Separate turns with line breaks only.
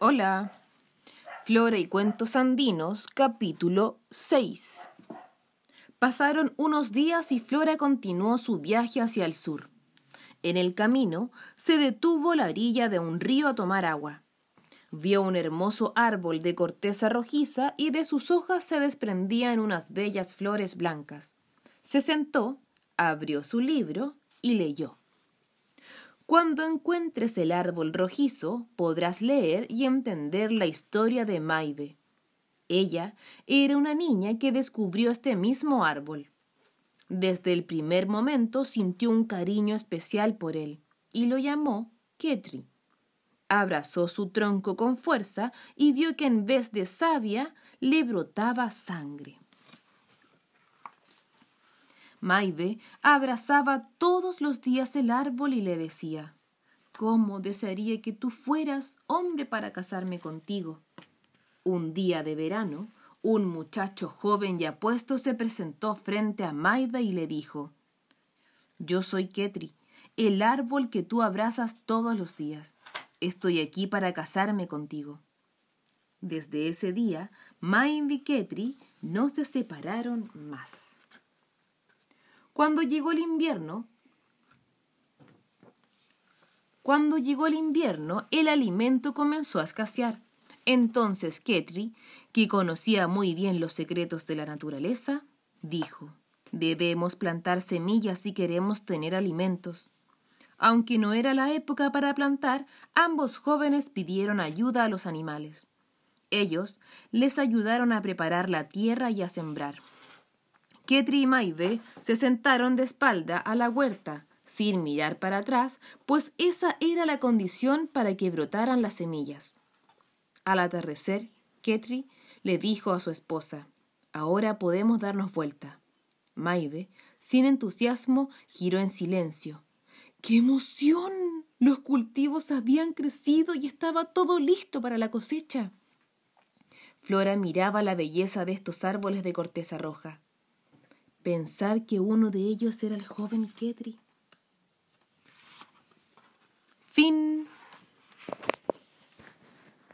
Hola. Flora y Cuentos Andinos, capítulo 6. Pasaron unos días y Flora continuó su viaje hacia el sur. En el camino se detuvo la orilla de un río a tomar agua. Vio un hermoso árbol de corteza rojiza y de sus hojas se desprendían unas bellas flores blancas. Se sentó, abrió su libro y leyó. Cuando encuentres el árbol rojizo, podrás leer y entender la historia de Maive. Ella era una niña que descubrió este mismo árbol. Desde el primer momento sintió un cariño especial por él y lo llamó Ketri. Abrazó su tronco con fuerza y vio que en vez de savia le brotaba sangre. Maive abrazaba todos los días el árbol y le decía, ¿Cómo desearía que tú fueras hombre para casarme contigo? Un día de verano, un muchacho joven y apuesto se presentó frente a Maive y le dijo, Yo soy Ketri, el árbol que tú abrazas todos los días. Estoy aquí para casarme contigo. Desde ese día, Maive y Ketri no se separaron más. Cuando llegó el invierno, cuando llegó el invierno, el alimento comenzó a escasear. Entonces Ketri, que conocía muy bien los secretos de la naturaleza, dijo, debemos plantar semillas si queremos tener alimentos. Aunque no era la época para plantar, ambos jóvenes pidieron ayuda a los animales. Ellos les ayudaron a preparar la tierra y a sembrar. Ketri y Maive se sentaron de espalda a la huerta, sin mirar para atrás, pues esa era la condición para que brotaran las semillas. Al atardecer, Ketri le dijo a su esposa, Ahora podemos darnos vuelta. Maive, sin entusiasmo, giró en silencio. ¡Qué emoción! Los cultivos habían crecido y estaba todo listo para la cosecha. Flora miraba la belleza de estos árboles de corteza roja. Pensar que uno de ellos era el joven Ketri. Fin